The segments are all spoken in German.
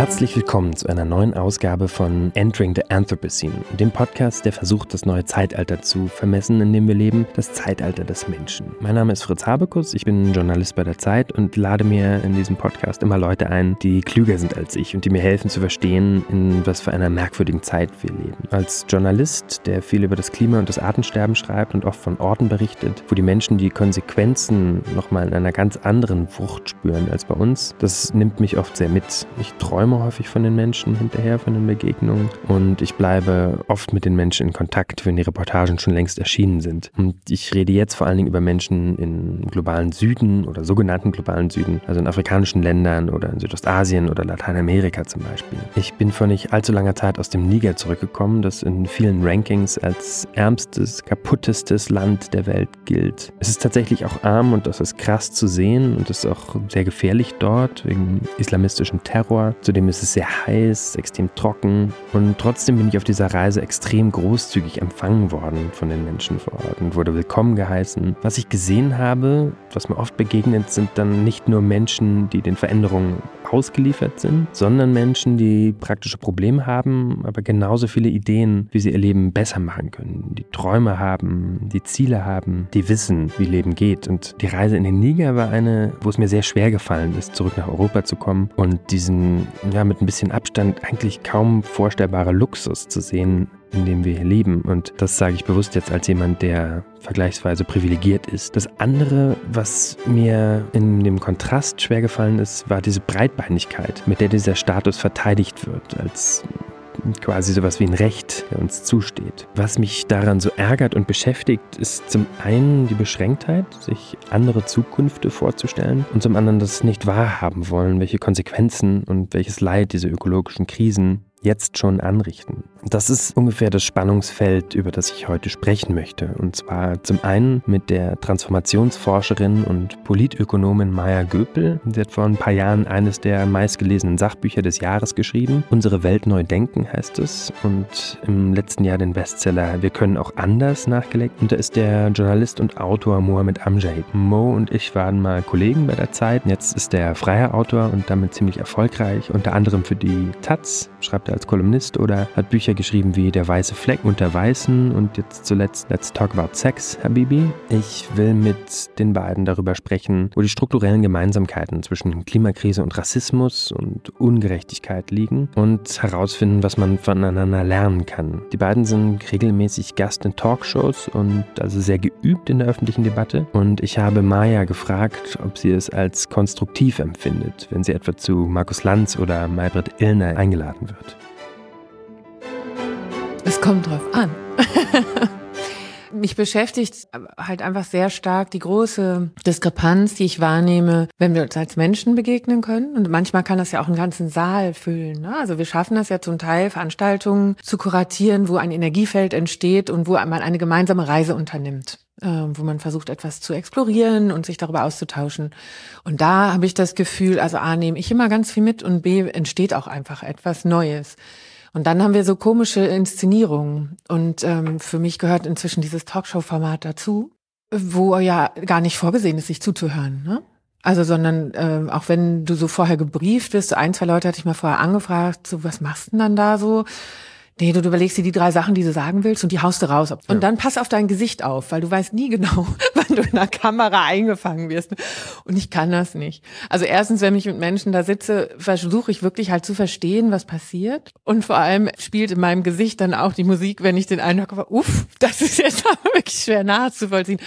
Herzlich willkommen zu einer neuen Ausgabe von Entering the Anthropocene, dem Podcast, der versucht, das neue Zeitalter zu vermessen, in dem wir leben, das Zeitalter des Menschen. Mein Name ist Fritz Habekus, ich bin Journalist bei der Zeit und lade mir in diesem Podcast immer Leute ein, die klüger sind als ich und die mir helfen zu verstehen, in was für einer merkwürdigen Zeit wir leben. Als Journalist, der viel über das Klima und das Artensterben schreibt und oft von Orten berichtet, wo die Menschen die Konsequenzen nochmal in einer ganz anderen Wucht spüren als bei uns, das nimmt mich oft sehr mit. Ich träume träume häufig von den Menschen hinterher, von den Begegnungen. Und ich bleibe oft mit den Menschen in Kontakt, wenn die Reportagen schon längst erschienen sind. Und ich rede jetzt vor allen Dingen über Menschen im globalen Süden oder sogenannten globalen Süden, also in afrikanischen Ländern oder in Südostasien oder Lateinamerika zum Beispiel. Ich bin vor nicht allzu langer Zeit aus dem Niger zurückgekommen, das in vielen Rankings als ärmstes, kaputtestes Land der Welt gilt. Es ist tatsächlich auch arm und das ist krass zu sehen und es ist auch sehr gefährlich dort wegen islamistischem Terror, zu dem Außerdem ist es sehr heiß, extrem trocken und trotzdem bin ich auf dieser Reise extrem großzügig empfangen worden von den Menschen vor Ort und wurde willkommen geheißen. Was ich gesehen habe, was mir oft begegnet, sind dann nicht nur Menschen, die den Veränderungen ausgeliefert sind, sondern Menschen, die praktische Probleme haben, aber genauso viele Ideen, wie sie ihr Leben besser machen können, die Träume haben, die Ziele haben, die wissen, wie Leben geht. Und die Reise in den Niger war eine, wo es mir sehr schwer gefallen ist, zurück nach Europa zu kommen und diesen, ja, mit ein bisschen Abstand eigentlich kaum vorstellbare Luxus zu sehen, in dem wir hier leben. Und das sage ich bewusst jetzt als jemand, der vergleichsweise privilegiert ist. Das andere, was mir in dem Kontrast schwer gefallen ist, war diese Breitbeinigkeit, mit der dieser Status verteidigt wird, als quasi sowas wie ein Recht, der uns zusteht. Was mich daran so ärgert und beschäftigt, ist zum einen die Beschränktheit, sich andere Zukünfte vorzustellen und zum anderen das nicht wahrhaben wollen, welche Konsequenzen und welches Leid diese ökologischen Krisen jetzt schon anrichten. Das ist ungefähr das Spannungsfeld, über das ich heute sprechen möchte. Und zwar zum einen mit der Transformationsforscherin und Politökonomin Maya Göpel. Sie hat vor ein paar Jahren eines der meistgelesenen Sachbücher des Jahres geschrieben. Unsere Welt neu denken heißt es. Und im letzten Jahr den Bestseller Wir können auch anders nachgelegt. Und da ist der Journalist und Autor Mohamed Amjad. Mo und ich waren mal Kollegen bei der Zeit. Jetzt ist er freier Autor und damit ziemlich erfolgreich. Unter anderem für die Taz schreibt er als Kolumnist oder hat Bücher geschrieben wie Der weiße Fleck und der Weißen und jetzt zuletzt Let's Talk About Sex, Habibi. Ich will mit den beiden darüber sprechen, wo die strukturellen Gemeinsamkeiten zwischen Klimakrise und Rassismus und Ungerechtigkeit liegen und herausfinden, was man voneinander lernen kann. Die beiden sind regelmäßig Gast in Talkshows und also sehr geübt in der öffentlichen Debatte. Und ich habe Maya gefragt, ob sie es als konstruktiv empfindet, wenn sie etwa zu Markus Lanz oder Maybrit Illner eingeladen wird. Es kommt drauf an. Mich beschäftigt halt einfach sehr stark die große Diskrepanz, die ich wahrnehme, wenn wir uns als Menschen begegnen können. Und manchmal kann das ja auch einen ganzen Saal füllen. Ne? Also wir schaffen das ja zum Teil, Veranstaltungen zu kuratieren, wo ein Energiefeld entsteht und wo man eine gemeinsame Reise unternimmt äh, wo man versucht, etwas zu explorieren und sich darüber auszutauschen. Und da habe ich das Gefühl, also A, nehme ich immer ganz viel mit und B, entsteht auch einfach etwas Neues. Und dann haben wir so komische Inszenierungen. Und ähm, für mich gehört inzwischen dieses Talkshow-Format dazu, wo ja gar nicht vorgesehen ist, sich zuzuhören. Ne? Also, sondern ähm, auch wenn du so vorher gebrieft bist, ein, zwei Leute hatte ich mal vorher angefragt, so was machst du denn dann da so? Nee, du, du überlegst dir die drei Sachen, die du sagen willst und die haust du raus. Und ja. dann pass auf dein Gesicht auf, weil du weißt nie genau, wann du in der Kamera eingefangen wirst. Und ich kann das nicht. Also erstens, wenn ich mit Menschen da sitze, versuche ich wirklich halt zu verstehen, was passiert. Und vor allem spielt in meinem Gesicht dann auch die Musik, wenn ich den Eindruck habe, uff, das ist jetzt aber wirklich schwer nachzuvollziehen.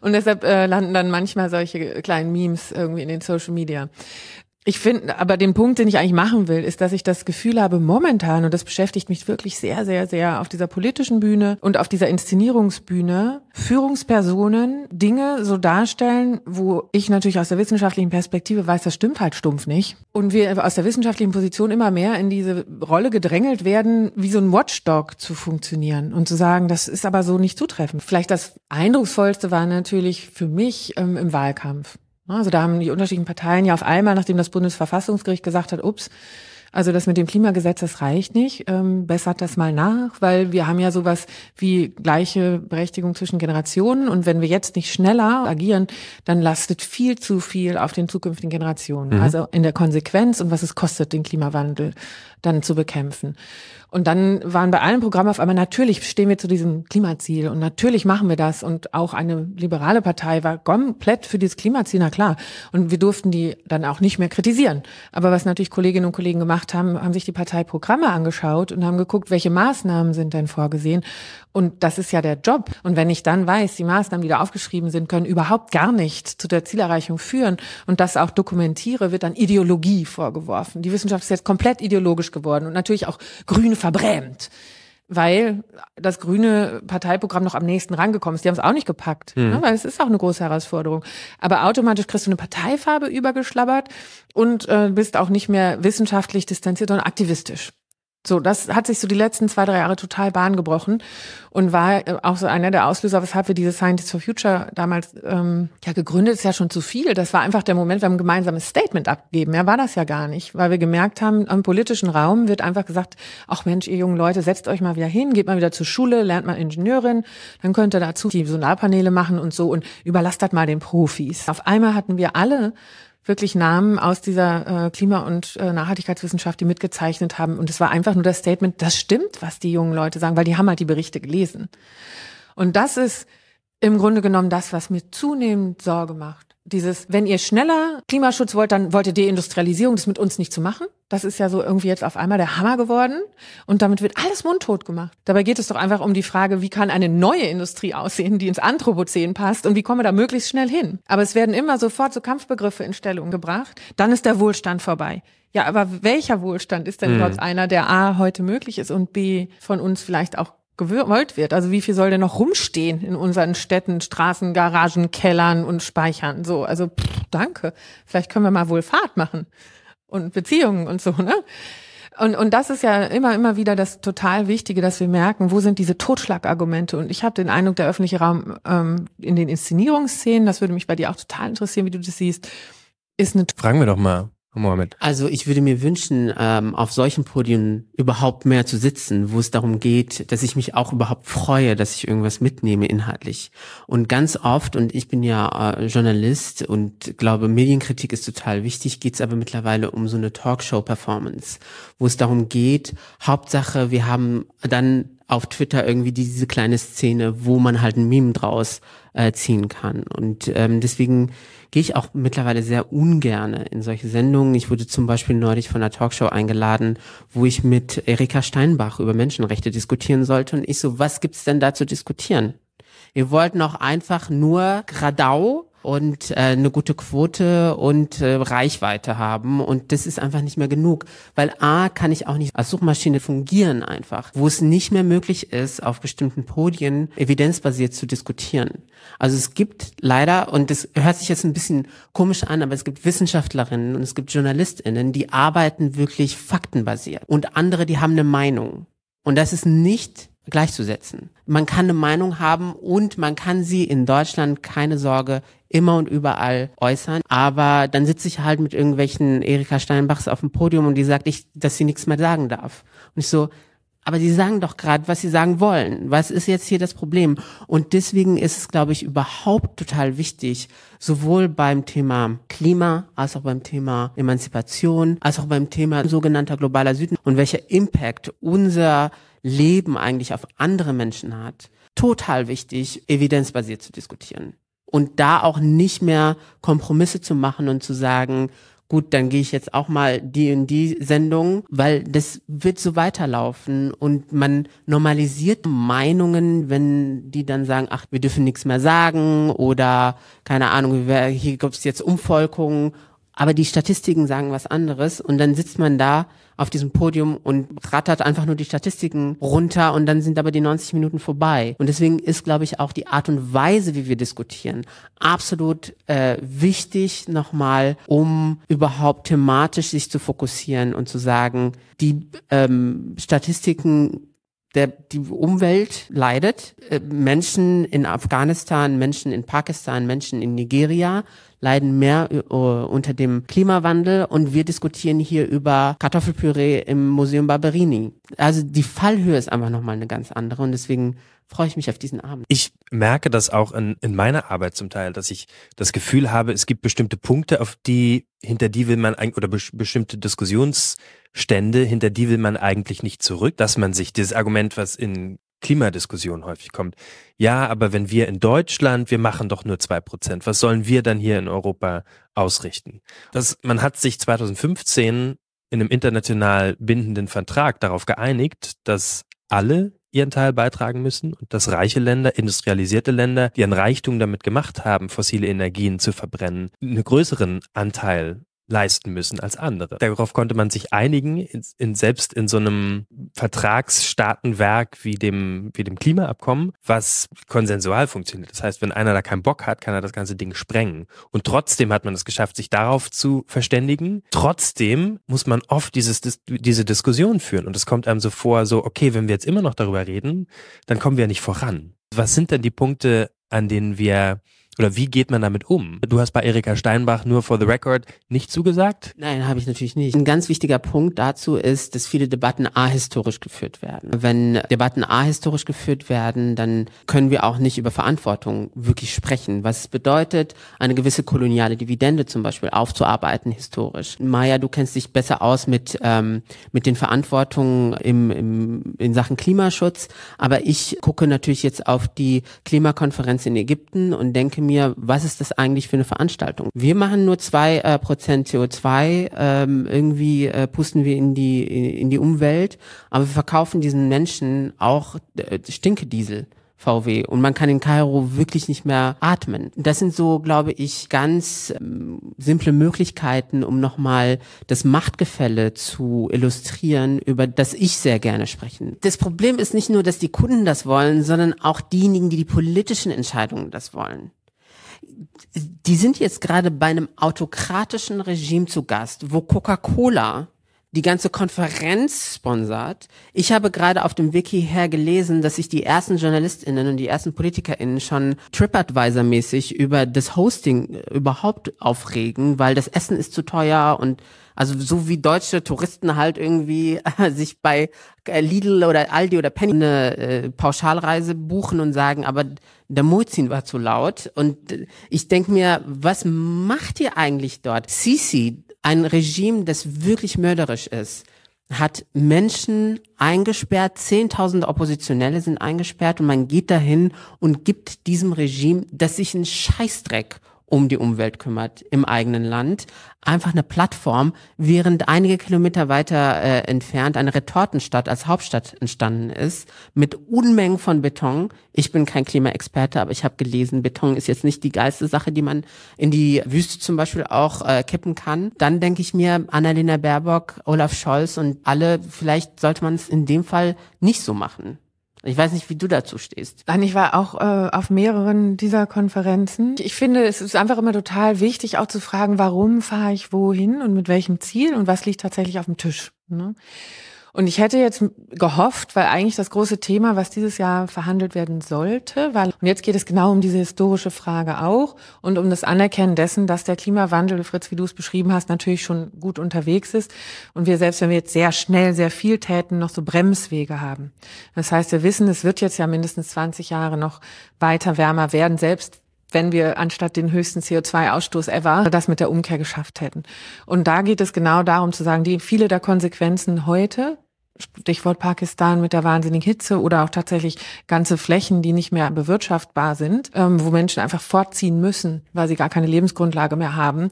Und deshalb äh, landen dann manchmal solche kleinen Memes irgendwie in den Social Media. Ich finde, aber den Punkt, den ich eigentlich machen will, ist, dass ich das Gefühl habe, momentan, und das beschäftigt mich wirklich sehr, sehr, sehr auf dieser politischen Bühne und auf dieser Inszenierungsbühne, Führungspersonen Dinge so darstellen, wo ich natürlich aus der wissenschaftlichen Perspektive weiß, das stimmt halt stumpf nicht. Und wir aus der wissenschaftlichen Position immer mehr in diese Rolle gedrängelt werden, wie so ein Watchdog zu funktionieren und zu sagen, das ist aber so nicht zutreffend. Vielleicht das Eindrucksvollste war natürlich für mich ähm, im Wahlkampf. Also da haben die unterschiedlichen Parteien ja auf einmal, nachdem das Bundesverfassungsgericht gesagt hat, ups, Also das mit dem Klimagesetz, das reicht nicht. Ähm, bessert das mal nach, weil wir haben ja sowas wie gleiche Berechtigung zwischen Generationen. Und wenn wir jetzt nicht schneller agieren, dann lastet viel zu viel auf den zukünftigen Generationen. Mhm. Also in der Konsequenz und was es kostet, den Klimawandel dann zu bekämpfen. Und dann waren bei allen Programmen auf einmal, natürlich stehen wir zu diesem Klimaziel und natürlich machen wir das. Und auch eine liberale Partei war komplett für dieses Klimaziel, na klar. Und wir durften die dann auch nicht mehr kritisieren. Aber was natürlich Kolleginnen und Kollegen gemacht haben, haben sich die Parteiprogramme angeschaut und haben geguckt, welche Maßnahmen sind denn vorgesehen. Und das ist ja der Job. Und wenn ich dann weiß, die Maßnahmen, die da aufgeschrieben sind, können überhaupt gar nicht zu der Zielerreichung führen und das auch dokumentiere, wird dann Ideologie vorgeworfen. Die Wissenschaft ist jetzt komplett ideologisch geworden und natürlich auch grün verbrämt weil das grüne Parteiprogramm noch am nächsten rangekommen ist. Die haben es auch nicht gepackt, mhm. ne, weil es ist auch eine große Herausforderung. Aber automatisch kriegst du eine Parteifarbe übergeschlabbert und äh, bist auch nicht mehr wissenschaftlich distanziert, sondern aktivistisch. So, das hat sich so die letzten zwei, drei Jahre total Bahn gebrochen und war äh, auch so einer der Auslöser, weshalb wir diese Scientists for Future damals ähm, ja gegründet ist ja schon zu viel. Das war einfach der Moment, wir haben ein gemeinsames Statement abgegeben. Ja, war das ja gar nicht, weil wir gemerkt haben, am politischen Raum wird einfach gesagt, ach Mensch, ihr jungen Leute, setzt euch mal wieder hin, geht mal wieder zur Schule, lernt mal Ingenieurin, dann könnt ihr dazu die Solarpaneele machen und so und überlasst das mal den Profis. Auf einmal hatten wir alle wirklich Namen aus dieser äh, Klima- und äh, Nachhaltigkeitswissenschaft, die mitgezeichnet haben. Und es war einfach nur das Statement, das stimmt, was die jungen Leute sagen, weil die haben halt die Berichte gelesen. Und das ist im Grunde genommen das, was mir zunehmend Sorge macht dieses, wenn ihr schneller Klimaschutz wollt, dann wollt ihr Deindustrialisierung, das mit uns nicht zu machen. Das ist ja so irgendwie jetzt auf einmal der Hammer geworden. Und damit wird alles mundtot gemacht. Dabei geht es doch einfach um die Frage, wie kann eine neue Industrie aussehen, die ins Anthropozän passt und wie kommen wir da möglichst schnell hin? Aber es werden immer sofort so Kampfbegriffe in Stellung gebracht. Dann ist der Wohlstand vorbei. Ja, aber welcher Wohlstand ist denn mhm. überhaupt einer, der A heute möglich ist und B von uns vielleicht auch gewollt wird. Also wie viel soll denn noch rumstehen in unseren Städten, Straßen, Garagen, Kellern und Speichern? So, also pff, danke. Vielleicht können wir mal wohl Fahrt machen und Beziehungen und so, ne? Und, und das ist ja immer, immer wieder das total Wichtige, dass wir merken, wo sind diese Totschlagargumente. Und ich habe den Eindruck, der öffentliche Raum ähm, in den Inszenierungsszenen, das würde mich bei dir auch total interessieren, wie du das siehst, ist eine... Fragen wir doch mal. Mohammed? Also ich würde mir wünschen, ähm, auf solchen Podien überhaupt mehr zu sitzen, wo es darum geht, dass ich mich auch überhaupt freue, dass ich irgendwas mitnehme inhaltlich. Und ganz oft, und ich bin ja äh, Journalist und glaube, Medienkritik ist total wichtig, geht es aber mittlerweile um so eine Talkshow-Performance, wo es darum geht, Hauptsache, wir haben dann auf Twitter irgendwie diese kleine Szene, wo man halt ein Meme draus äh, ziehen kann. Und ähm, deswegen gehe ich auch mittlerweile sehr ungerne in solche Sendungen. Ich wurde zum Beispiel neulich von einer Talkshow eingeladen, wo ich mit Erika Steinbach über Menschenrechte diskutieren sollte. Und ich so, was gibt's denn da zu diskutieren? Wir wollten auch einfach nur Gradau und äh, eine gute Quote und äh, Reichweite haben. Und das ist einfach nicht mehr genug. Weil A, kann ich auch nicht als Suchmaschine fungieren einfach, wo es nicht mehr möglich ist, auf bestimmten Podien evidenzbasiert zu diskutieren. Also es gibt leider, und das hört sich jetzt ein bisschen komisch an, aber es gibt Wissenschaftlerinnen und es gibt JournalistInnen, die arbeiten wirklich faktenbasiert. Und andere, die haben eine Meinung. Und das ist nicht gleichzusetzen. Man kann eine Meinung haben und man kann sie in Deutschland, keine Sorge, immer und überall äußern. Aber dann sitze ich halt mit irgendwelchen Erika Steinbachs auf dem Podium und die sagt, ich, dass sie nichts mehr sagen darf. Und ich so, aber sie sagen doch gerade, was sie sagen wollen. Was ist jetzt hier das Problem? Und deswegen ist es, glaube ich, überhaupt total wichtig, sowohl beim Thema Klima als auch beim Thema Emanzipation, als auch beim Thema sogenannter globaler Süden und welcher Impact unser Leben eigentlich auf andere Menschen hat. Total wichtig, evidenzbasiert zu diskutieren und da auch nicht mehr Kompromisse zu machen und zu sagen, gut, dann gehe ich jetzt auch mal die in die Sendung, weil das wird so weiterlaufen und man normalisiert Meinungen, wenn die dann sagen, ach, wir dürfen nichts mehr sagen oder keine Ahnung, hier gibt es jetzt Umvolkungen aber die Statistiken sagen was anderes und dann sitzt man da auf diesem Podium und rattert einfach nur die Statistiken runter und dann sind aber die 90 Minuten vorbei. Und deswegen ist, glaube ich, auch die Art und Weise, wie wir diskutieren, absolut äh, wichtig nochmal, um überhaupt thematisch sich zu fokussieren und zu sagen, die ähm, Statistiken der, die Umwelt leidet. Äh, Menschen in Afghanistan, Menschen in Pakistan, Menschen in Nigeria leiden mehr äh, unter dem Klimawandel und wir diskutieren hier über Kartoffelpüree im Museum Barberini. Also die Fallhöhe ist einfach nochmal eine ganz andere und deswegen freue ich mich auf diesen Abend. Ich merke das auch in, in meiner Arbeit zum Teil, dass ich das Gefühl habe, es gibt bestimmte Punkte, auf die, hinter die will man eigentlich, oder be bestimmte Diskussionsstände, hinter die will man eigentlich nicht zurück, dass man sich dieses Argument, was in Klimadiskussion häufig kommt. Ja, aber wenn wir in Deutschland, wir machen doch nur zwei Prozent, was sollen wir dann hier in Europa ausrichten? Das, man hat sich 2015 in einem international bindenden Vertrag darauf geeinigt, dass alle ihren Teil beitragen müssen und dass reiche Länder, industrialisierte Länder, die einen Reichtum damit gemacht haben, fossile Energien zu verbrennen, einen größeren Anteil leisten müssen als andere. Darauf konnte man sich einigen, in, in, selbst in so einem Vertragsstaatenwerk wie dem, wie dem Klimaabkommen, was konsensual funktioniert. Das heißt, wenn einer da keinen Bock hat, kann er das ganze Ding sprengen. Und trotzdem hat man es geschafft, sich darauf zu verständigen. Trotzdem muss man oft dieses, diese Diskussion führen. Und es kommt einem so vor, so, okay, wenn wir jetzt immer noch darüber reden, dann kommen wir nicht voran. Was sind denn die Punkte, an denen wir oder wie geht man damit um? Du hast bei Erika Steinbach nur for the record nicht zugesagt? Nein, habe ich natürlich nicht. Ein ganz wichtiger Punkt dazu ist, dass viele Debatten ahistorisch geführt werden. Wenn Debatten ahistorisch geführt werden, dann können wir auch nicht über Verantwortung wirklich sprechen. Was es bedeutet, eine gewisse koloniale Dividende zum Beispiel aufzuarbeiten historisch. Maya, du kennst dich besser aus mit, ähm, mit den Verantwortungen im, im, in Sachen Klimaschutz. Aber ich gucke natürlich jetzt auf die Klimakonferenz in Ägypten und denke mir, was ist das eigentlich für eine Veranstaltung? Wir machen nur zwei äh, Prozent CO2, ähm, irgendwie äh, pusten wir in die in die Umwelt, aber wir verkaufen diesen Menschen auch äh, Stinkediesel. VW und man kann in Kairo wirklich nicht mehr atmen. Das sind so, glaube ich, ganz ähm, simple Möglichkeiten, um nochmal das Machtgefälle zu illustrieren, über das ich sehr gerne sprechen. Das Problem ist nicht nur, dass die Kunden das wollen, sondern auch diejenigen, die die politischen Entscheidungen das wollen die sind jetzt gerade bei einem autokratischen Regime zu Gast, wo Coca-Cola die ganze Konferenz sponsert. Ich habe gerade auf dem Wiki her gelesen, dass sich die ersten JournalistInnen und die ersten PolitikerInnen schon TripAdvisor-mäßig über das Hosting überhaupt aufregen, weil das Essen ist zu teuer und also so wie deutsche Touristen halt irgendwie äh, sich bei äh, Lidl oder Aldi oder Penny eine äh, Pauschalreise buchen und sagen, aber der Muezzin war zu laut. Und äh, ich denke mir, was macht ihr eigentlich dort? Sisi, ein Regime, das wirklich mörderisch ist, hat Menschen eingesperrt, zehntausende Oppositionelle sind eingesperrt und man geht dahin und gibt diesem Regime, das sich einen Scheißdreck um die Umwelt kümmert im eigenen Land. Einfach eine Plattform, während einige Kilometer weiter äh, entfernt eine Retortenstadt als Hauptstadt entstanden ist, mit Unmengen von Beton. Ich bin kein Klimaexperte, aber ich habe gelesen, Beton ist jetzt nicht die geilste Sache, die man in die Wüste zum Beispiel auch äh, kippen kann. Dann denke ich mir, Annalena Baerbock, Olaf Scholz und alle, vielleicht sollte man es in dem Fall nicht so machen. Ich weiß nicht, wie du dazu stehst. Nein, ich war auch äh, auf mehreren dieser Konferenzen. Ich finde, es ist einfach immer total wichtig, auch zu fragen, warum fahre ich wohin und mit welchem Ziel und was liegt tatsächlich auf dem Tisch. Ne? Und ich hätte jetzt gehofft, weil eigentlich das große Thema, was dieses Jahr verhandelt werden sollte, weil, und jetzt geht es genau um diese historische Frage auch und um das Anerkennen dessen, dass der Klimawandel, Fritz, wie du es beschrieben hast, natürlich schon gut unterwegs ist. Und wir selbst, wenn wir jetzt sehr schnell, sehr viel täten, noch so Bremswege haben. Das heißt, wir wissen, es wird jetzt ja mindestens 20 Jahre noch weiter wärmer werden, selbst wenn wir anstatt den höchsten CO2-Ausstoß ever das mit der Umkehr geschafft hätten. Und da geht es genau darum zu sagen, die viele der Konsequenzen heute Stichwort Pakistan mit der wahnsinnigen Hitze oder auch tatsächlich ganze Flächen, die nicht mehr bewirtschaftbar sind, ähm, wo Menschen einfach fortziehen müssen, weil sie gar keine Lebensgrundlage mehr haben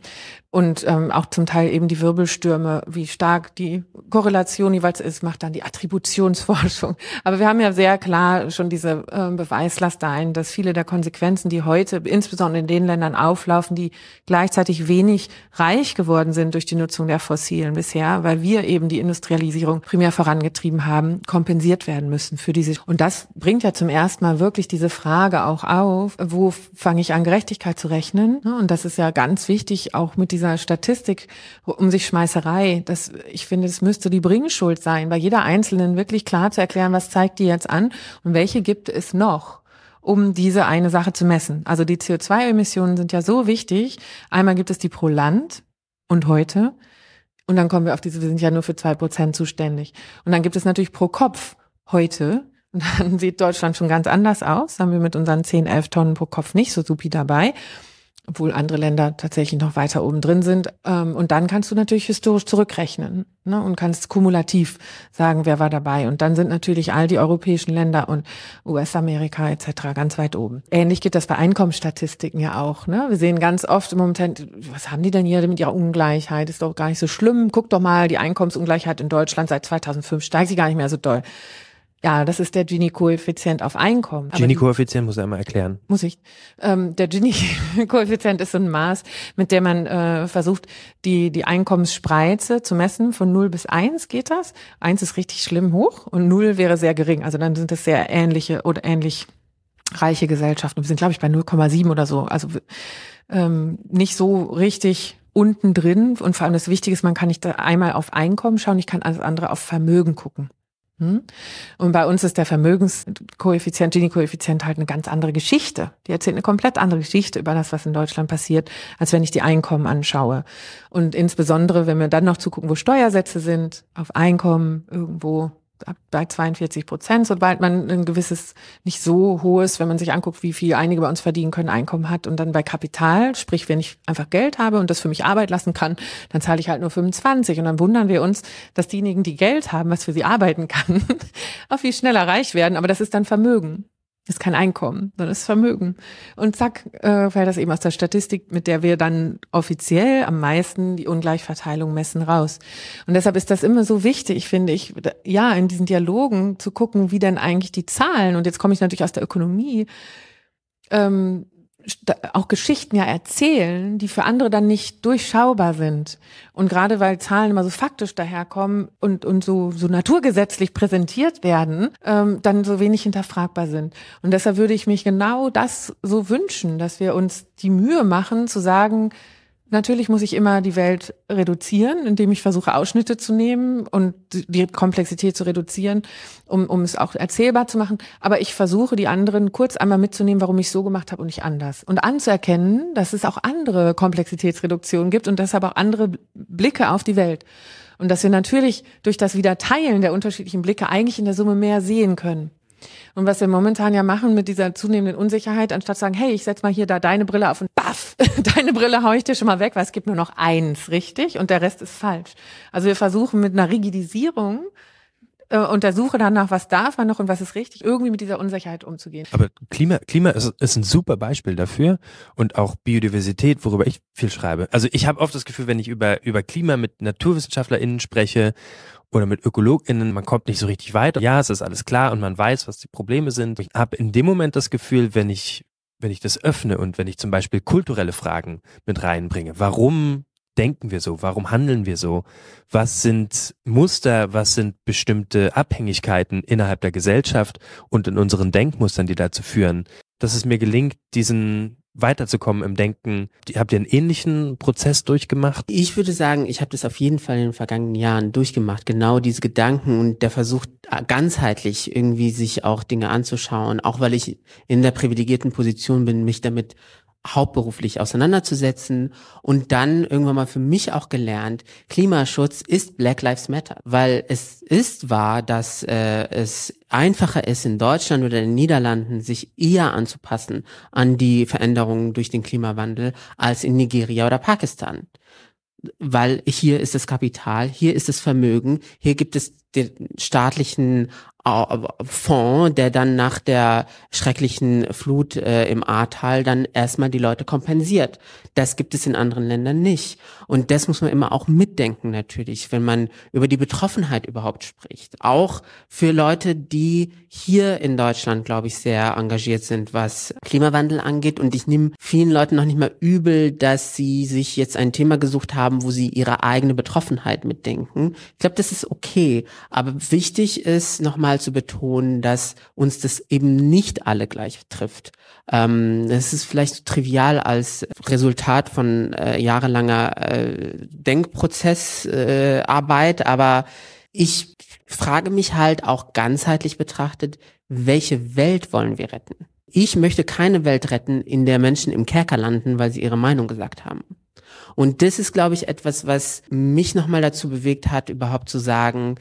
und ähm, auch zum Teil eben die Wirbelstürme, wie stark die Korrelation jeweils ist, macht dann die Attributionsforschung. Aber wir haben ja sehr klar schon diese äh, Beweislast ein, dass viele der Konsequenzen, die heute insbesondere in den Ländern auflaufen, die gleichzeitig wenig reich geworden sind durch die Nutzung der Fossilen bisher, weil wir eben die Industrialisierung primär vorangetrieben haben, kompensiert werden müssen für diese. Und das bringt ja zum ersten Mal wirklich diese Frage auch auf, wo fange ich an, Gerechtigkeit zu rechnen? Und das ist ja ganz wichtig, auch mit dieser dieser Statistik um sich Schmeißerei, das, ich finde, es müsste die Bringschuld sein, bei jeder Einzelnen wirklich klar zu erklären, was zeigt die jetzt an und welche gibt es noch um diese eine Sache zu messen. Also die CO2-Emissionen sind ja so wichtig. Einmal gibt es die pro Land und heute. Und dann kommen wir auf diese, wir sind ja nur für zwei Prozent zuständig. Und dann gibt es natürlich pro Kopf heute. Und dann sieht Deutschland schon ganz anders aus. Da haben wir mit unseren 10, 11 Tonnen pro Kopf nicht so supi dabei obwohl andere Länder tatsächlich noch weiter oben drin sind. Ähm, und dann kannst du natürlich historisch zurückrechnen ne, und kannst kumulativ sagen, wer war dabei. Und dann sind natürlich all die europäischen Länder und US-Amerika etc. ganz weit oben. Ähnlich geht das bei Einkommensstatistiken ja auch. Ne? Wir sehen ganz oft im Moment, was haben die denn hier mit ihrer Ungleichheit? Ist doch gar nicht so schlimm. Guck doch mal, die Einkommensungleichheit in Deutschland seit 2005 steigt sie gar nicht mehr so doll. Ja, das ist der Gini-Koeffizient auf Einkommen. Gini-Koeffizient muss er einmal erklären. Muss ich. Ähm, der Gini-Koeffizient ist so ein Maß, mit dem man äh, versucht, die, die Einkommensspreite zu messen. Von 0 bis 1 geht das. 1 ist richtig schlimm hoch und 0 wäre sehr gering. Also dann sind das sehr ähnliche oder ähnlich reiche Gesellschaften. Wir sind, glaube ich, bei 0,7 oder so. Also ähm, nicht so richtig unten drin. Und vor allem das Wichtige ist, man kann nicht einmal auf Einkommen schauen, ich kann alles andere auf Vermögen gucken. Hm? Und bei uns ist der Vermögenskoeffizient, Gini-Koeffizient halt eine ganz andere Geschichte. Die erzählt eine komplett andere Geschichte über das, was in Deutschland passiert, als wenn ich die Einkommen anschaue. Und insbesondere, wenn wir dann noch zugucken, wo Steuersätze sind, auf Einkommen irgendwo bei 42 Prozent, sobald man ein gewisses, nicht so hohes, wenn man sich anguckt, wie viel einige bei uns verdienen können, Einkommen hat und dann bei Kapital, sprich, wenn ich einfach Geld habe und das für mich arbeiten lassen kann, dann zahle ich halt nur 25 und dann wundern wir uns, dass diejenigen, die Geld haben, was für sie arbeiten kann, auch viel schneller reich werden, aber das ist dann Vermögen. Ist kein Einkommen, sondern ist Vermögen. Und zack, äh, fällt das eben aus der Statistik, mit der wir dann offiziell am meisten die Ungleichverteilung messen, raus. Und deshalb ist das immer so wichtig, finde ich, ja, in diesen Dialogen zu gucken, wie denn eigentlich die Zahlen, und jetzt komme ich natürlich aus der Ökonomie, ähm, auch Geschichten ja erzählen, die für andere dann nicht durchschaubar sind. Und gerade weil Zahlen immer so faktisch daherkommen und, und so, so naturgesetzlich präsentiert werden, ähm, dann so wenig hinterfragbar sind. Und deshalb würde ich mich genau das so wünschen, dass wir uns die Mühe machen zu sagen, Natürlich muss ich immer die Welt reduzieren, indem ich versuche, Ausschnitte zu nehmen und die Komplexität zu reduzieren, um, um es auch erzählbar zu machen. Aber ich versuche, die anderen kurz einmal mitzunehmen, warum ich so gemacht habe und nicht anders. Und anzuerkennen, dass es auch andere Komplexitätsreduktionen gibt und deshalb auch andere Blicke auf die Welt. Und dass wir natürlich durch das Wiederteilen der unterschiedlichen Blicke eigentlich in der Summe mehr sehen können. Und was wir momentan ja machen mit dieser zunehmenden Unsicherheit, anstatt zu sagen, hey, ich setz mal hier da deine Brille auf und baff, deine Brille hau ich dir schon mal weg, weil es gibt nur noch eins, richtig? Und der Rest ist falsch. Also wir versuchen mit einer Rigidisierung äh, und der Suche danach, was darf man noch und was ist richtig, irgendwie mit dieser Unsicherheit umzugehen. Aber Klima, Klima ist, ist ein super Beispiel dafür und auch Biodiversität, worüber ich viel schreibe. Also ich habe oft das Gefühl, wenn ich über, über Klima mit NaturwissenschaftlerInnen spreche oder mit ÖkologInnen, man kommt nicht so richtig weiter. Ja, es ist alles klar und man weiß, was die Probleme sind. Ich habe in dem Moment das Gefühl, wenn ich, wenn ich das öffne und wenn ich zum Beispiel kulturelle Fragen mit reinbringe, warum denken wir so? Warum handeln wir so? Was sind Muster? Was sind bestimmte Abhängigkeiten innerhalb der Gesellschaft und in unseren Denkmustern, die dazu führen, dass es mir gelingt, diesen weiterzukommen im Denken. Habt ihr einen ähnlichen Prozess durchgemacht? Ich würde sagen, ich habe das auf jeden Fall in den vergangenen Jahren durchgemacht. Genau diese Gedanken und der Versuch, ganzheitlich irgendwie sich auch Dinge anzuschauen, auch weil ich in der privilegierten Position bin, mich damit hauptberuflich auseinanderzusetzen und dann irgendwann mal für mich auch gelernt, Klimaschutz ist Black Lives Matter, weil es ist wahr, dass äh, es einfacher ist, in Deutschland oder in den Niederlanden sich eher anzupassen an die Veränderungen durch den Klimawandel als in Nigeria oder Pakistan. Weil hier ist das Kapital, hier ist das Vermögen, hier gibt es den staatlichen Fonds, der dann nach der schrecklichen Flut äh, im Ahrtal dann erstmal die Leute kompensiert. Das gibt es in anderen Ländern nicht. Und das muss man immer auch mitdenken natürlich, wenn man über die Betroffenheit überhaupt spricht. Auch für Leute, die hier in Deutschland, glaube ich, sehr engagiert sind, was Klimawandel angeht. Und ich nehme vielen Leuten noch nicht mal übel, dass sie sich jetzt ein Thema gesucht haben, wo sie ihre eigene Betroffenheit mitdenken. Ich glaube, das ist okay. Aber wichtig ist nochmal nochmal zu betonen, dass uns das eben nicht alle gleich trifft. Ähm, es ist vielleicht so trivial als Resultat von äh, jahrelanger äh, Denkprozessarbeit, äh, aber ich frage mich halt auch ganzheitlich betrachtet, welche Welt wollen wir retten? Ich möchte keine Welt retten, in der Menschen im Kerker landen, weil sie ihre Meinung gesagt haben. Und das ist, glaube ich, etwas, was mich nochmal dazu bewegt hat, überhaupt zu sagen,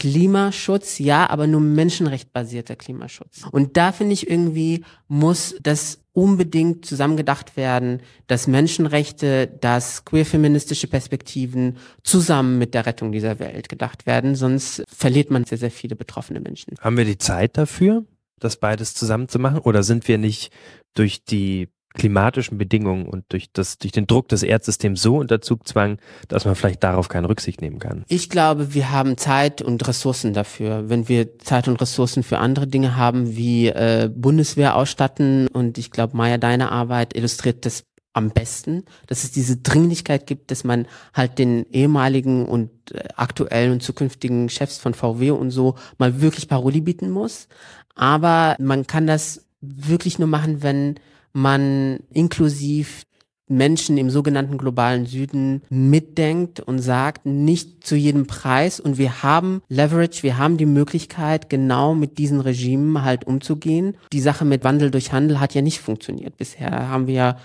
Klimaschutz, ja, aber nur menschenrechtbasierter Klimaschutz. Und da finde ich irgendwie, muss das unbedingt zusammengedacht werden, dass Menschenrechte, dass queer-feministische Perspektiven zusammen mit der Rettung dieser Welt gedacht werden, sonst verliert man sehr, sehr viele betroffene Menschen. Haben wir die Zeit dafür, das beides zusammen zu machen? Oder sind wir nicht durch die klimatischen Bedingungen und durch das, durch den Druck des Erdsystems so unter Zugzwang, dass man vielleicht darauf keine Rücksicht nehmen kann. Ich glaube, wir haben Zeit und Ressourcen dafür. Wenn wir Zeit und Ressourcen für andere Dinge haben, wie äh, Bundeswehr ausstatten und ich glaube, Maya, deine Arbeit illustriert das am besten, dass es diese Dringlichkeit gibt, dass man halt den ehemaligen und äh, aktuellen und zukünftigen Chefs von VW und so mal wirklich Paroli bieten muss. Aber man kann das wirklich nur machen, wenn man inklusiv Menschen im sogenannten globalen Süden mitdenkt und sagt, nicht zu jedem Preis. Und wir haben Leverage, wir haben die Möglichkeit, genau mit diesen Regimen halt umzugehen. Die Sache mit Wandel durch Handel hat ja nicht funktioniert. Bisher haben wir ja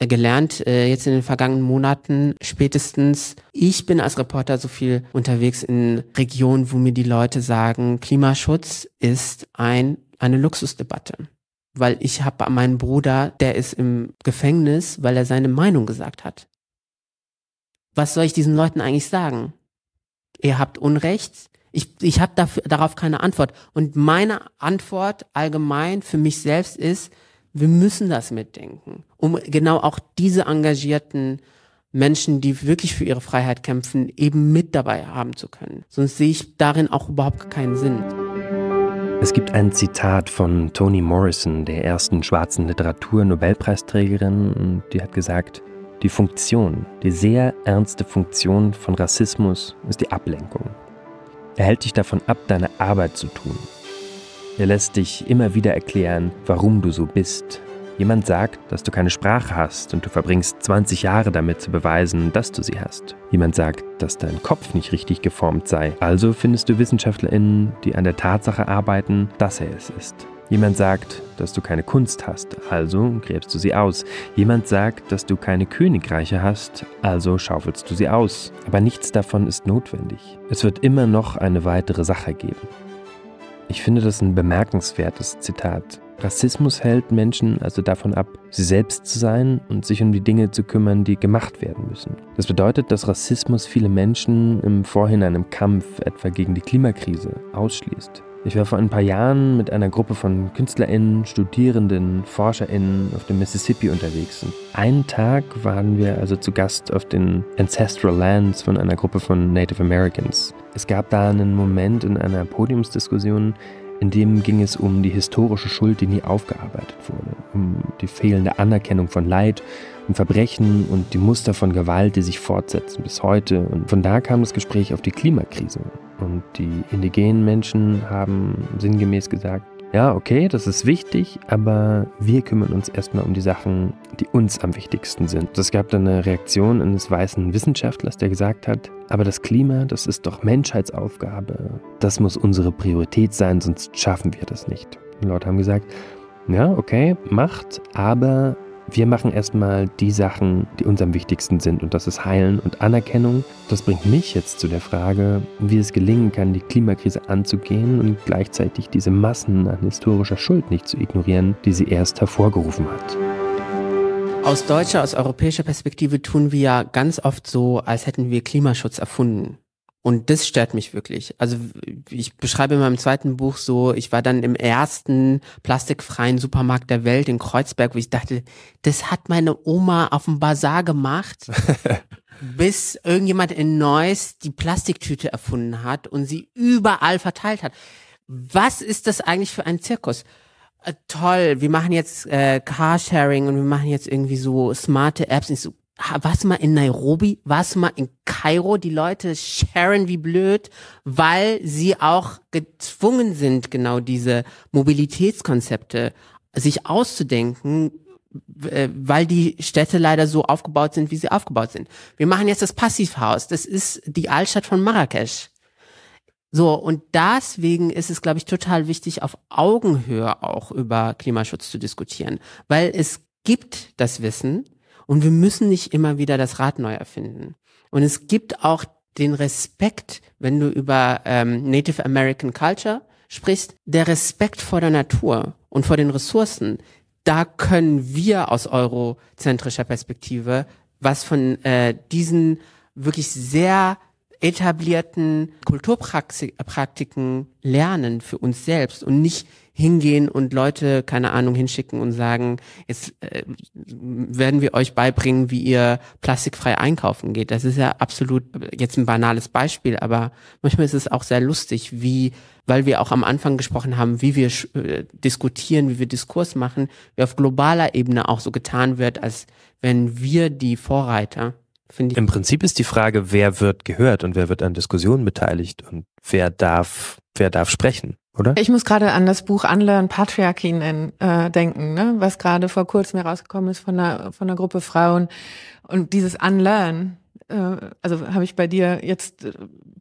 äh, gelernt, äh, jetzt in den vergangenen Monaten spätestens. Ich bin als Reporter so viel unterwegs in Regionen, wo mir die Leute sagen, Klimaschutz ist ein, eine Luxusdebatte weil ich habe meinen Bruder, der ist im Gefängnis, weil er seine Meinung gesagt hat. Was soll ich diesen Leuten eigentlich sagen? Ihr habt Unrecht. Ich, ich habe darauf keine Antwort. Und meine Antwort allgemein für mich selbst ist, wir müssen das mitdenken, um genau auch diese engagierten Menschen, die wirklich für ihre Freiheit kämpfen, eben mit dabei haben zu können. Sonst sehe ich darin auch überhaupt keinen Sinn. Es gibt ein Zitat von Toni Morrison, der ersten schwarzen Literatur-Nobelpreisträgerin, und die hat gesagt, die Funktion, die sehr ernste Funktion von Rassismus ist die Ablenkung. Er hält dich davon ab, deine Arbeit zu tun. Er lässt dich immer wieder erklären, warum du so bist, Jemand sagt, dass du keine Sprache hast und du verbringst 20 Jahre damit zu beweisen, dass du sie hast. Jemand sagt, dass dein Kopf nicht richtig geformt sei. Also findest du WissenschaftlerInnen, die an der Tatsache arbeiten, dass er es ist. Jemand sagt, dass du keine Kunst hast, also gräbst du sie aus. Jemand sagt, dass du keine Königreiche hast, also schaufelst du sie aus. Aber nichts davon ist notwendig. Es wird immer noch eine weitere Sache geben. Ich finde das ein bemerkenswertes Zitat. Rassismus hält Menschen also davon ab, sie selbst zu sein und sich um die Dinge zu kümmern, die gemacht werden müssen. Das bedeutet, dass Rassismus viele Menschen im Vorhinein im Kampf etwa gegen die Klimakrise ausschließt. Ich war vor ein paar Jahren mit einer Gruppe von KünstlerInnen, Studierenden, ForscherInnen auf dem Mississippi unterwegs. Und einen Tag waren wir also zu Gast auf den Ancestral Lands von einer Gruppe von Native Americans. Es gab da einen Moment in einer Podiumsdiskussion, in dem ging es um die historische Schuld, die nie aufgearbeitet wurde, um die fehlende Anerkennung von Leid und Verbrechen und die Muster von Gewalt, die sich fortsetzen bis heute. Und von da kam das Gespräch auf die Klimakrise. Und die indigenen Menschen haben sinngemäß gesagt, ja, okay, das ist wichtig, aber wir kümmern uns erstmal um die Sachen, die uns am wichtigsten sind. Es gab dann eine Reaktion eines weißen Wissenschaftlers, der gesagt hat, aber das Klima, das ist doch Menschheitsaufgabe. Das muss unsere Priorität sein, sonst schaffen wir das nicht. Die Leute haben gesagt, ja, okay, macht, aber wir machen erstmal die Sachen, die uns am wichtigsten sind und das ist Heilen und Anerkennung. Das bringt mich jetzt zu der Frage, wie es gelingen kann, die Klimakrise anzugehen und gleichzeitig diese Massen an historischer Schuld nicht zu ignorieren, die sie erst hervorgerufen hat. Aus deutscher, aus europäischer Perspektive tun wir ja ganz oft so, als hätten wir Klimaschutz erfunden. Und das stört mich wirklich. Also ich beschreibe in meinem zweiten Buch so, ich war dann im ersten plastikfreien Supermarkt der Welt in Kreuzberg, wo ich dachte, das hat meine Oma auf dem Bazar gemacht, bis irgendjemand in Neuss die Plastiktüte erfunden hat und sie überall verteilt hat. Was ist das eigentlich für ein Zirkus? Äh, toll, wir machen jetzt äh, Carsharing und wir machen jetzt irgendwie so smarte Apps. Und ich so, warst du mal in Nairobi, warst du mal in Kairo, die Leute sharen wie blöd, weil sie auch gezwungen sind, genau diese Mobilitätskonzepte sich auszudenken, äh, weil die Städte leider so aufgebaut sind, wie sie aufgebaut sind. Wir machen jetzt das Passivhaus. Das ist die Altstadt von Marrakesch. So, und deswegen ist es, glaube ich, total wichtig, auf Augenhöhe auch über Klimaschutz zu diskutieren, weil es gibt das Wissen und wir müssen nicht immer wieder das Rad neu erfinden. Und es gibt auch den Respekt, wenn du über ähm, Native American Culture sprichst, der Respekt vor der Natur und vor den Ressourcen. Da können wir aus eurozentrischer Perspektive was von äh, diesen wirklich sehr etablierten Kulturpraktiken lernen für uns selbst und nicht hingehen und Leute, keine Ahnung, hinschicken und sagen, jetzt äh, werden wir euch beibringen, wie ihr plastikfrei einkaufen geht. Das ist ja absolut jetzt ein banales Beispiel, aber manchmal ist es auch sehr lustig, wie, weil wir auch am Anfang gesprochen haben, wie wir äh, diskutieren, wie wir Diskurs machen, wie auf globaler Ebene auch so getan wird, als wenn wir die Vorreiter finde ich. Im Prinzip ist die Frage, wer wird gehört und wer wird an Diskussionen beteiligt und wer darf, wer darf sprechen, oder? Ich muss gerade an das Buch Unlearn Patriarchy nennen, äh, denken, ne? was gerade vor kurzem herausgekommen ist von einer, von einer Gruppe Frauen. Und dieses Unlearn, äh, also habe ich bei dir jetzt äh,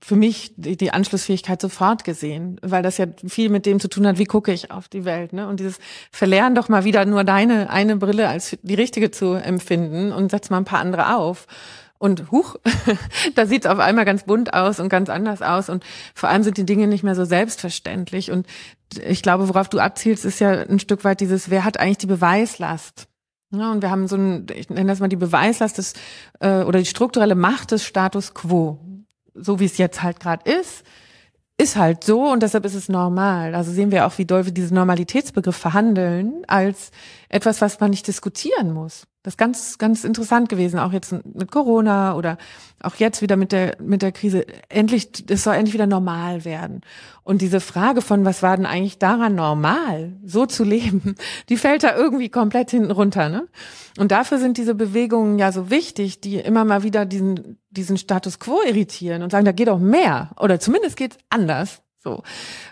für mich die, die Anschlussfähigkeit sofort gesehen, weil das ja viel mit dem zu tun hat, wie gucke ich auf die Welt. Ne? Und dieses Verlernen doch mal wieder nur deine eine Brille als die richtige zu empfinden und setz mal ein paar andere auf. Und huch, da sieht es auf einmal ganz bunt aus und ganz anders aus. Und vor allem sind die Dinge nicht mehr so selbstverständlich. Und ich glaube, worauf du abzielst, ist ja ein Stück weit dieses, wer hat eigentlich die Beweislast? Ja, und wir haben so ein, ich nenne das mal die Beweislast des, äh, oder die strukturelle Macht des Status quo. So wie es jetzt halt gerade ist, ist halt so und deshalb ist es normal. Also sehen wir auch, wie doll wir diesen Normalitätsbegriff verhandeln als etwas, was man nicht diskutieren muss. Das ist ganz, ganz interessant gewesen, auch jetzt mit Corona oder auch jetzt wieder mit der, mit der Krise. Endlich, es soll endlich wieder normal werden. Und diese Frage von, was war denn eigentlich daran normal, so zu leben, die fällt da irgendwie komplett hinten runter, ne? Und dafür sind diese Bewegungen ja so wichtig, die immer mal wieder diesen, diesen Status quo irritieren und sagen, da geht auch mehr. Oder zumindest geht's anders, so.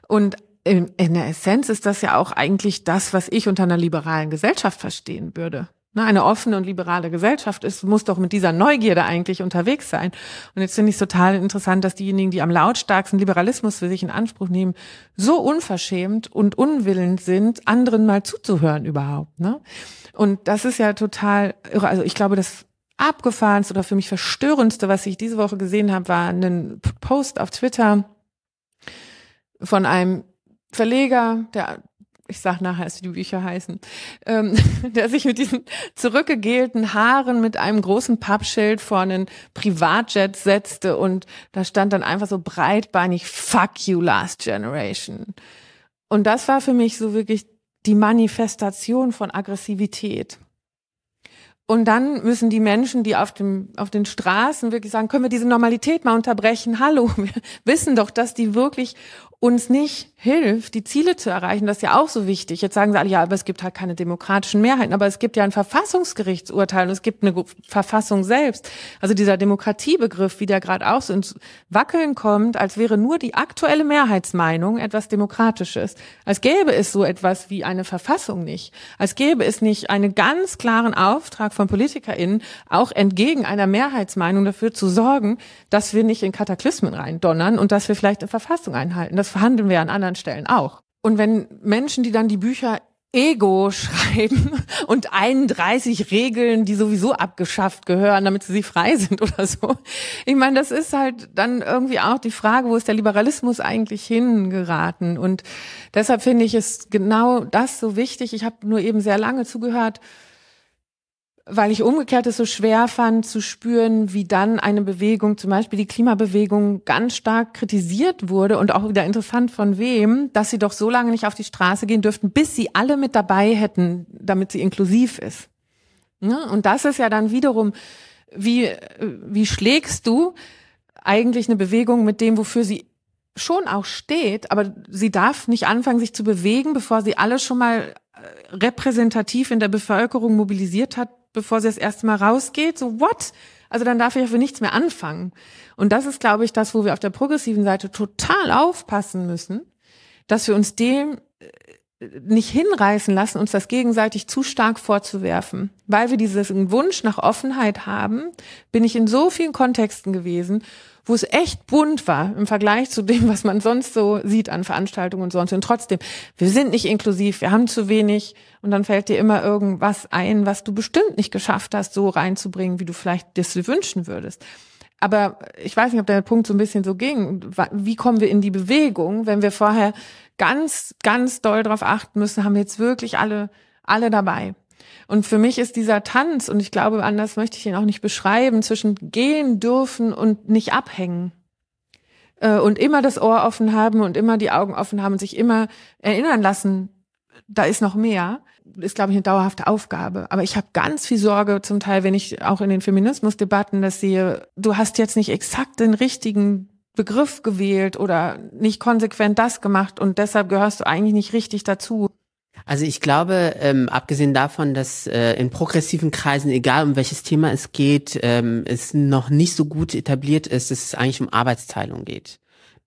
Und in, in der Essenz ist das ja auch eigentlich das, was ich unter einer liberalen Gesellschaft verstehen würde. Ne, eine offene und liberale Gesellschaft ist, muss doch mit dieser Neugierde eigentlich unterwegs sein. Und jetzt finde ich es total interessant, dass diejenigen, die am lautstarksten Liberalismus für sich in Anspruch nehmen, so unverschämt und unwillend sind, anderen mal zuzuhören überhaupt. Ne? Und das ist ja total irre. Also ich glaube, das abgefahrenste oder für mich verstörendste, was ich diese Woche gesehen habe, war ein Post auf Twitter von einem Verleger, der ich sag nachher, wie die Bücher heißen, ähm, der sich mit diesen zurückgegelten Haaren mit einem großen Pappschild vor einen Privatjet setzte und da stand dann einfach so breitbeinig Fuck you last generation. Und das war für mich so wirklich die Manifestation von Aggressivität. Und dann müssen die Menschen, die auf, dem, auf den Straßen wirklich sagen, können wir diese Normalität mal unterbrechen? Hallo, wir wissen doch, dass die wirklich uns nicht hilft, die Ziele zu erreichen. Das ist ja auch so wichtig. Jetzt sagen sie alle, ja, aber es gibt halt keine demokratischen Mehrheiten. Aber es gibt ja ein Verfassungsgerichtsurteil und es gibt eine Verfassung selbst. Also dieser Demokratiebegriff, wie der gerade auch so ins Wackeln kommt, als wäre nur die aktuelle Mehrheitsmeinung etwas Demokratisches. Als gäbe es so etwas wie eine Verfassung nicht. Als gäbe es nicht einen ganz klaren Auftrag von PolitikerInnen, auch entgegen einer Mehrheitsmeinung dafür zu sorgen, dass wir nicht in Kataklysmen reindonnern und dass wir vielleicht eine Verfassung einhalten. Das verhandeln wir an anderen Stellen auch. Und wenn Menschen, die dann die Bücher Ego schreiben und 31 Regeln, die sowieso abgeschafft gehören, damit sie frei sind oder so. Ich meine, das ist halt dann irgendwie auch die Frage, wo ist der Liberalismus eigentlich hingeraten? Und deshalb finde ich es genau das so wichtig. Ich habe nur eben sehr lange zugehört, weil ich umgekehrt es so schwer fand zu spüren, wie dann eine Bewegung, zum Beispiel die Klimabewegung, ganz stark kritisiert wurde und auch wieder interessant von wem, dass sie doch so lange nicht auf die Straße gehen dürften, bis sie alle mit dabei hätten, damit sie inklusiv ist. Und das ist ja dann wiederum, wie, wie schlägst du eigentlich eine Bewegung mit dem, wofür sie schon auch steht, aber sie darf nicht anfangen, sich zu bewegen, bevor sie alle schon mal repräsentativ in der Bevölkerung mobilisiert hat, bevor sie das erste Mal rausgeht. So, what? Also dann darf ich ja für nichts mehr anfangen. Und das ist, glaube ich, das, wo wir auf der progressiven Seite total aufpassen müssen, dass wir uns dem nicht hinreißen lassen, uns das gegenseitig zu stark vorzuwerfen. Weil wir diesen Wunsch nach Offenheit haben, bin ich in so vielen Kontexten gewesen, wo es echt bunt war im Vergleich zu dem, was man sonst so sieht an Veranstaltungen und sonst. Und trotzdem, wir sind nicht inklusiv, wir haben zu wenig und dann fällt dir immer irgendwas ein, was du bestimmt nicht geschafft hast, so reinzubringen, wie du vielleicht das wünschen würdest. Aber ich weiß nicht, ob der Punkt so ein bisschen so ging. Wie kommen wir in die Bewegung, wenn wir vorher ganz, ganz doll darauf achten müssen, haben wir jetzt wirklich alle, alle dabei. Und für mich ist dieser Tanz, und ich glaube, anders möchte ich ihn auch nicht beschreiben, zwischen gehen dürfen und nicht abhängen. Äh, und immer das Ohr offen haben und immer die Augen offen haben und sich immer erinnern lassen, da ist noch mehr ist, glaube ich, eine dauerhafte Aufgabe. Aber ich habe ganz viel Sorge zum Teil, wenn ich auch in den Feminismusdebatten das sehe, du hast jetzt nicht exakt den richtigen Begriff gewählt oder nicht konsequent das gemacht und deshalb gehörst du eigentlich nicht richtig dazu. Also ich glaube, ähm, abgesehen davon, dass äh, in progressiven Kreisen, egal um welches Thema es geht, ähm, es noch nicht so gut etabliert ist, dass es eigentlich um Arbeitsteilung geht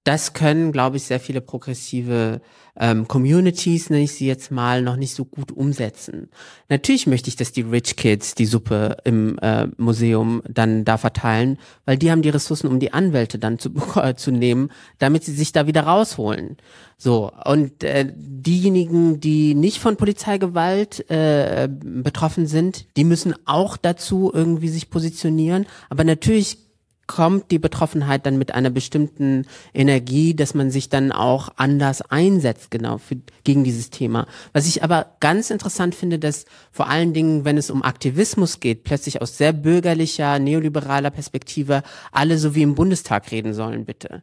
das können, glaube ich, sehr viele progressive ähm, Communities, nenne ich sie jetzt mal, noch nicht so gut umsetzen. Natürlich möchte ich, dass die Rich Kids die Suppe im äh, Museum dann da verteilen, weil die haben die Ressourcen, um die Anwälte dann zu, äh, zu nehmen, damit sie sich da wieder rausholen. So, und äh, diejenigen, die nicht von Polizeigewalt äh, betroffen sind, die müssen auch dazu irgendwie sich positionieren. Aber natürlich kommt die Betroffenheit dann mit einer bestimmten Energie, dass man sich dann auch anders einsetzt, genau, für, gegen dieses Thema. Was ich aber ganz interessant finde, dass vor allen Dingen, wenn es um Aktivismus geht, plötzlich aus sehr bürgerlicher, neoliberaler Perspektive alle so wie im Bundestag reden sollen, bitte.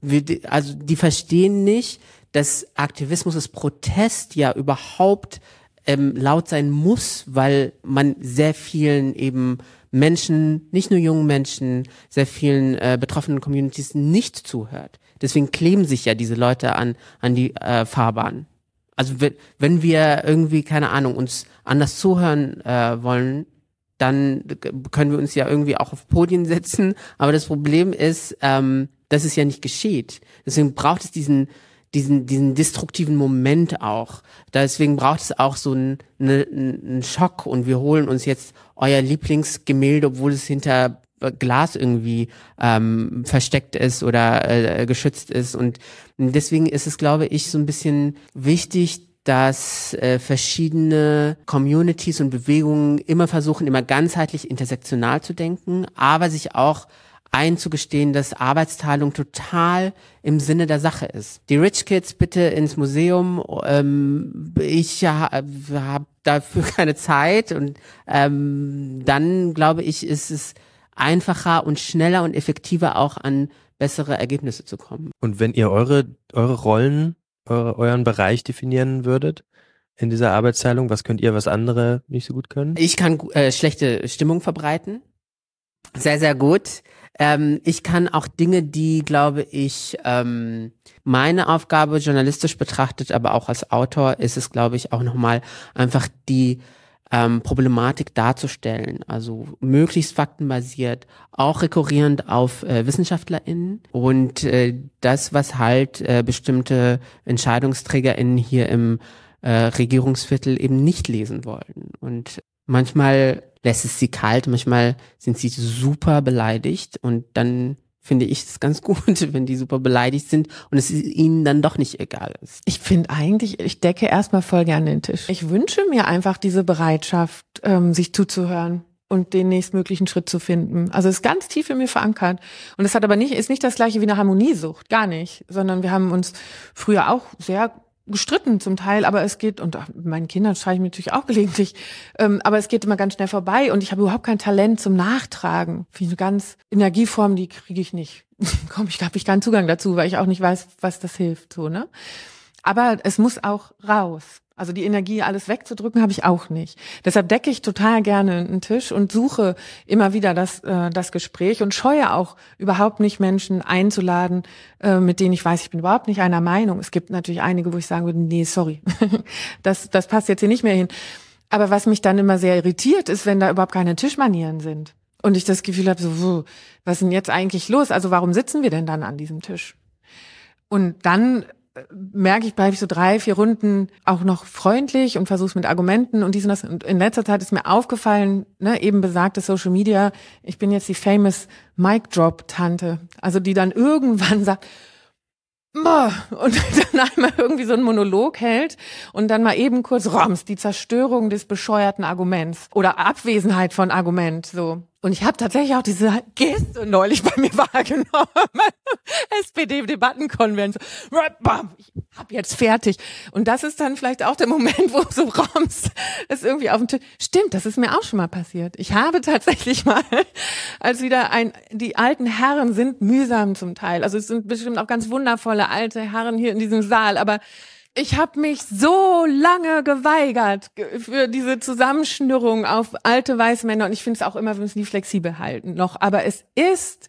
Wir, also die verstehen nicht, dass Aktivismus, das Protest ja überhaupt ähm, laut sein muss, weil man sehr vielen eben Menschen, nicht nur jungen Menschen, sehr vielen äh, betroffenen Communities nicht zuhört. Deswegen kleben sich ja diese Leute an, an die äh, Fahrbahn. Also wenn, wir irgendwie, keine Ahnung, uns anders zuhören äh, wollen, dann können wir uns ja irgendwie auch auf Podien setzen. Aber das Problem ist, ähm, dass es ja nicht geschieht. Deswegen braucht es diesen diesen, diesen destruktiven Moment auch. Deswegen braucht es auch so einen, einen Schock und wir holen uns jetzt euer Lieblingsgemälde, obwohl es hinter Glas irgendwie ähm, versteckt ist oder äh, geschützt ist. Und deswegen ist es, glaube ich, so ein bisschen wichtig, dass äh, verschiedene Communities und Bewegungen immer versuchen, immer ganzheitlich intersektional zu denken, aber sich auch einzugestehen, dass Arbeitsteilung total im Sinne der Sache ist. Die Rich Kids bitte ins Museum. Ähm, ich ja, habe dafür keine Zeit und ähm, dann glaube ich, ist es einfacher und schneller und effektiver auch an bessere Ergebnisse zu kommen. Und wenn ihr eure eure Rollen, eure, euren Bereich definieren würdet? In dieser Arbeitsteilung, was könnt ihr, was andere nicht so gut können? Ich kann äh, schlechte Stimmung verbreiten. Sehr, sehr gut. Ähm, ich kann auch Dinge, die, glaube ich, ähm, meine Aufgabe journalistisch betrachtet, aber auch als Autor ist es, glaube ich, auch nochmal einfach die ähm, Problematik darzustellen. Also möglichst faktenbasiert, auch rekurrierend auf äh, WissenschaftlerInnen und äh, das, was halt äh, bestimmte EntscheidungsträgerInnen hier im äh, Regierungsviertel eben nicht lesen wollen. Und manchmal lässt es sie kalt, manchmal sind sie super beleidigt und dann finde ich es ganz gut, wenn die super beleidigt sind und es ihnen dann doch nicht egal ist. Ich finde eigentlich, ich decke erstmal voll gerne den Tisch. Ich wünsche mir einfach diese Bereitschaft, ähm, sich zuzuhören und den nächstmöglichen Schritt zu finden. Also ist ganz tief in mir verankert. Und es hat aber nicht, ist nicht das gleiche wie eine Harmoniesucht, gar nicht, sondern wir haben uns früher auch sehr gestritten zum Teil, aber es geht, und meinen Kindern schreibe ich mir natürlich auch gelegentlich, ähm, aber es geht immer ganz schnell vorbei und ich habe überhaupt kein Talent zum Nachtragen. Wie eine ganz Energieform, die kriege ich nicht. Komm, ich habe ich keinen Zugang dazu, weil ich auch nicht weiß, was das hilft, so, ne? Aber es muss auch raus. Also die Energie, alles wegzudrücken, habe ich auch nicht. Deshalb decke ich total gerne einen Tisch und suche immer wieder das, äh, das Gespräch und scheue auch überhaupt nicht Menschen einzuladen, äh, mit denen ich weiß, ich bin überhaupt nicht einer Meinung. Es gibt natürlich einige, wo ich sagen würde, nee, sorry, das, das passt jetzt hier nicht mehr hin. Aber was mich dann immer sehr irritiert, ist, wenn da überhaupt keine Tischmanieren sind. Und ich das Gefühl habe, so, was ist denn jetzt eigentlich los? Also warum sitzen wir denn dann an diesem Tisch? Und dann merke ich, bleibe ich so drei, vier Runden auch noch freundlich und versuche es mit Argumenten und dies und das. Und in letzter Zeit ist mir aufgefallen, ne, eben besagte Social Media, ich bin jetzt die famous Mic Drop Tante. Also die dann irgendwann sagt, und dann einmal irgendwie so einen Monolog hält und dann mal eben kurz Roms, die Zerstörung des bescheuerten Arguments oder Abwesenheit von Argument, so. Und ich habe tatsächlich auch diese Geste neulich bei mir wahrgenommen. SPD-Debattenkonvent. Ich hab jetzt fertig. Und das ist dann vielleicht auch der Moment, wo so Roms es irgendwie auf dem Tisch. Stimmt, das ist mir auch schon mal passiert. Ich habe tatsächlich mal, als wieder ein, die alten Herren sind mühsam zum Teil. Also es sind bestimmt auch ganz wundervolle alte Herren hier in diesem Saal, aber ich habe mich so lange geweigert für diese Zusammenschnürung auf alte weiße Männer und ich finde es auch immer, wir müssen die flexibel halten noch. Aber es ist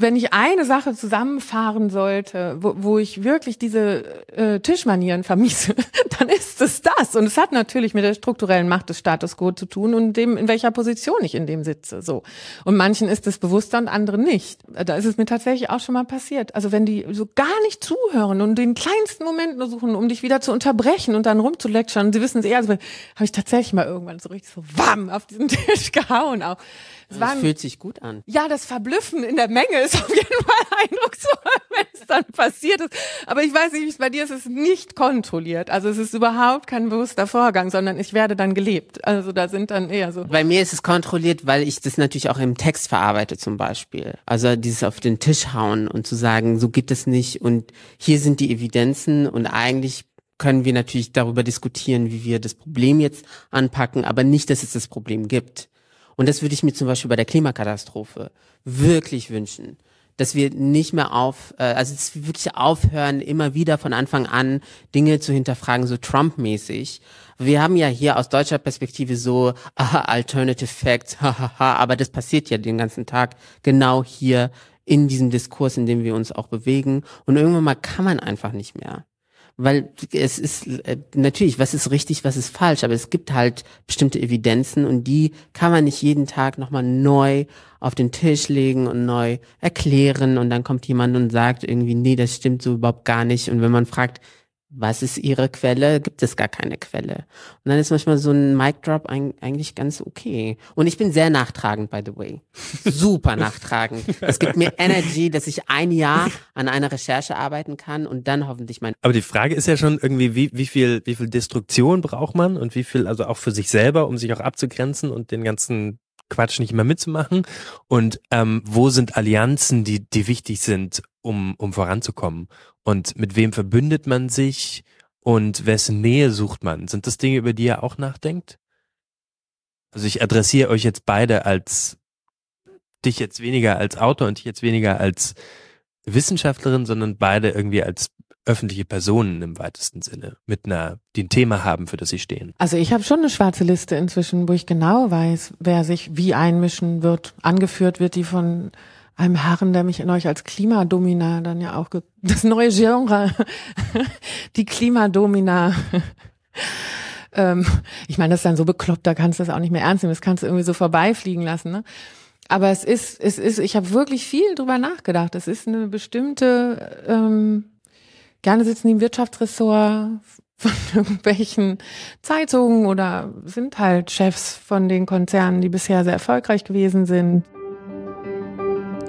wenn ich eine Sache zusammenfahren sollte, wo, wo ich wirklich diese äh, Tischmanieren vermiese, dann ist es das. Und es hat natürlich mit der strukturellen Macht des Status quo zu tun und dem, in welcher Position ich in dem sitze. So. Und manchen ist es bewusster und anderen nicht. Da ist es mir tatsächlich auch schon mal passiert. Also wenn die so gar nicht zuhören und den kleinsten Moment nur suchen, um dich wieder zu unterbrechen und dann rumzulecturen, sie wissen es eher, also habe ich tatsächlich mal irgendwann so richtig so wam auf diesen Tisch gehauen auch. Es das fühlt sich gut an. Ja, das Verblüffen in der Menge ist auf jeden Fall eindrucksvoll, wenn es dann passiert ist. Aber ich weiß nicht, wie es bei dir ist. Es ist nicht kontrolliert. Also es ist überhaupt kein bewusster Vorgang, sondern ich werde dann gelebt. Also da sind dann eher so. Bei mir ist es kontrolliert, weil ich das natürlich auch im Text verarbeite zum Beispiel. Also dieses auf den Tisch hauen und zu sagen, so geht es nicht und hier sind die Evidenzen und eigentlich können wir natürlich darüber diskutieren, wie wir das Problem jetzt anpacken, aber nicht, dass es das Problem gibt. Und das würde ich mir zum Beispiel bei der Klimakatastrophe wirklich wünschen dass wir nicht mehr auf, äh, also wirklich aufhören, immer wieder von Anfang an Dinge zu hinterfragen, so Trump-mäßig. Wir haben ja hier aus deutscher Perspektive so aha, Alternative Facts, hahaha, aber das passiert ja den ganzen Tag genau hier in diesem Diskurs, in dem wir uns auch bewegen. Und irgendwann mal kann man einfach nicht mehr weil es ist äh, natürlich, was ist richtig, was ist falsch, aber es gibt halt bestimmte Evidenzen und die kann man nicht jeden Tag nochmal neu auf den Tisch legen und neu erklären und dann kommt jemand und sagt irgendwie, nee, das stimmt so überhaupt gar nicht. Und wenn man fragt, was ist ihre Quelle? Gibt es gar keine Quelle. Und dann ist manchmal so ein Mic Drop eigentlich ganz okay. Und ich bin sehr nachtragend, by the way. Super nachtragend. Es gibt mir Energy, dass ich ein Jahr an einer Recherche arbeiten kann und dann hoffentlich mein. Aber die Frage ist ja schon irgendwie, wie, wie viel, wie viel Destruktion braucht man und wie viel, also auch für sich selber, um sich auch abzugrenzen und den ganzen Quatsch nicht immer mitzumachen? Und ähm, wo sind Allianzen, die, die wichtig sind, um, um voranzukommen? Und mit wem verbündet man sich und wessen Nähe sucht man? Sind das Dinge, über die ihr auch nachdenkt? Also ich adressiere euch jetzt beide als dich jetzt weniger als Autor und dich jetzt weniger als Wissenschaftlerin, sondern beide irgendwie als öffentliche Personen im weitesten Sinne, mit einer, die ein Thema haben, für das sie stehen. Also ich habe schon eine schwarze Liste inzwischen, wo ich genau weiß, wer sich wie einmischen wird. Angeführt wird die von einem Herren, der mich in euch als Klimadomina dann ja auch, das neue Genre, die Klimadomina. ähm, ich meine, das ist dann so bekloppt, da kannst du das auch nicht mehr ernst nehmen, das kannst du irgendwie so vorbeifliegen lassen. Ne? Aber es ist, es ist, ich habe wirklich viel drüber nachgedacht. Es ist eine bestimmte, ähm, gerne sitzen die im Wirtschaftsressort von irgendwelchen Zeitungen oder sind halt Chefs von den Konzernen, die bisher sehr erfolgreich gewesen sind.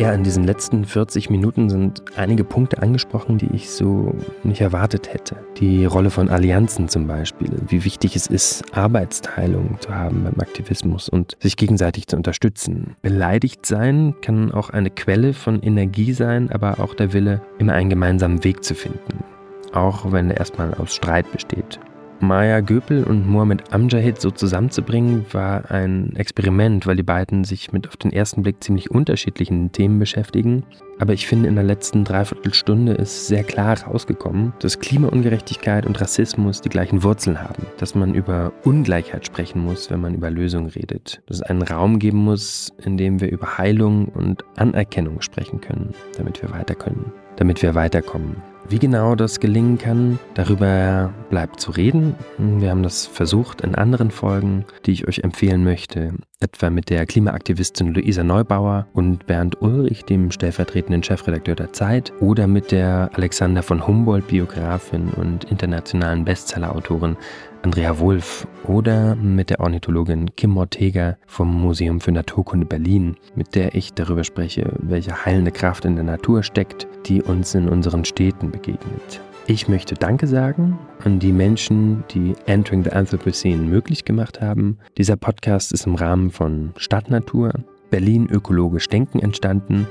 Ja, in diesen letzten 40 Minuten sind einige Punkte angesprochen, die ich so nicht erwartet hätte. Die Rolle von Allianzen zum Beispiel, wie wichtig es ist, Arbeitsteilung zu haben beim Aktivismus und sich gegenseitig zu unterstützen. Beleidigt sein kann auch eine Quelle von Energie sein, aber auch der Wille, immer einen gemeinsamen Weg zu finden. Auch wenn er erstmal aus Streit besteht. Maya Göpel und Mohamed Amjahid so zusammenzubringen, war ein Experiment, weil die beiden sich mit auf den ersten Blick ziemlich unterschiedlichen Themen beschäftigen. Aber ich finde, in der letzten Dreiviertelstunde ist sehr klar herausgekommen, dass Klimaungerechtigkeit und Rassismus die gleichen Wurzeln haben. Dass man über Ungleichheit sprechen muss, wenn man über Lösungen redet. Dass es einen Raum geben muss, in dem wir über Heilung und Anerkennung sprechen können, damit wir weiter können, damit wir weiterkommen. Wie genau das gelingen kann, darüber bleibt zu reden. Wir haben das versucht in anderen Folgen, die ich euch empfehlen möchte, etwa mit der Klimaaktivistin Luisa Neubauer und Bernd Ulrich, dem stellvertretenden Chefredakteur der Zeit, oder mit der Alexander von Humboldt Biografin und internationalen Bestsellerautorin Andrea Wulff oder mit der Ornithologin Kim Ortega vom Museum für Naturkunde Berlin, mit der ich darüber spreche, welche heilende Kraft in der Natur steckt, die uns in unseren Städten begegnet. Ich möchte Danke sagen an die Menschen, die Entering the Anthropocene möglich gemacht haben. Dieser Podcast ist im Rahmen von Stadtnatur, Berlin ökologisch denken entstanden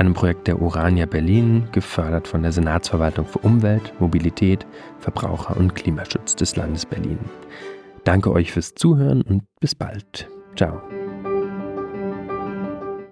einem Projekt der Urania Berlin, gefördert von der Senatsverwaltung für Umwelt, Mobilität, Verbraucher und Klimaschutz des Landes Berlin. Danke euch fürs Zuhören und bis bald. Ciao.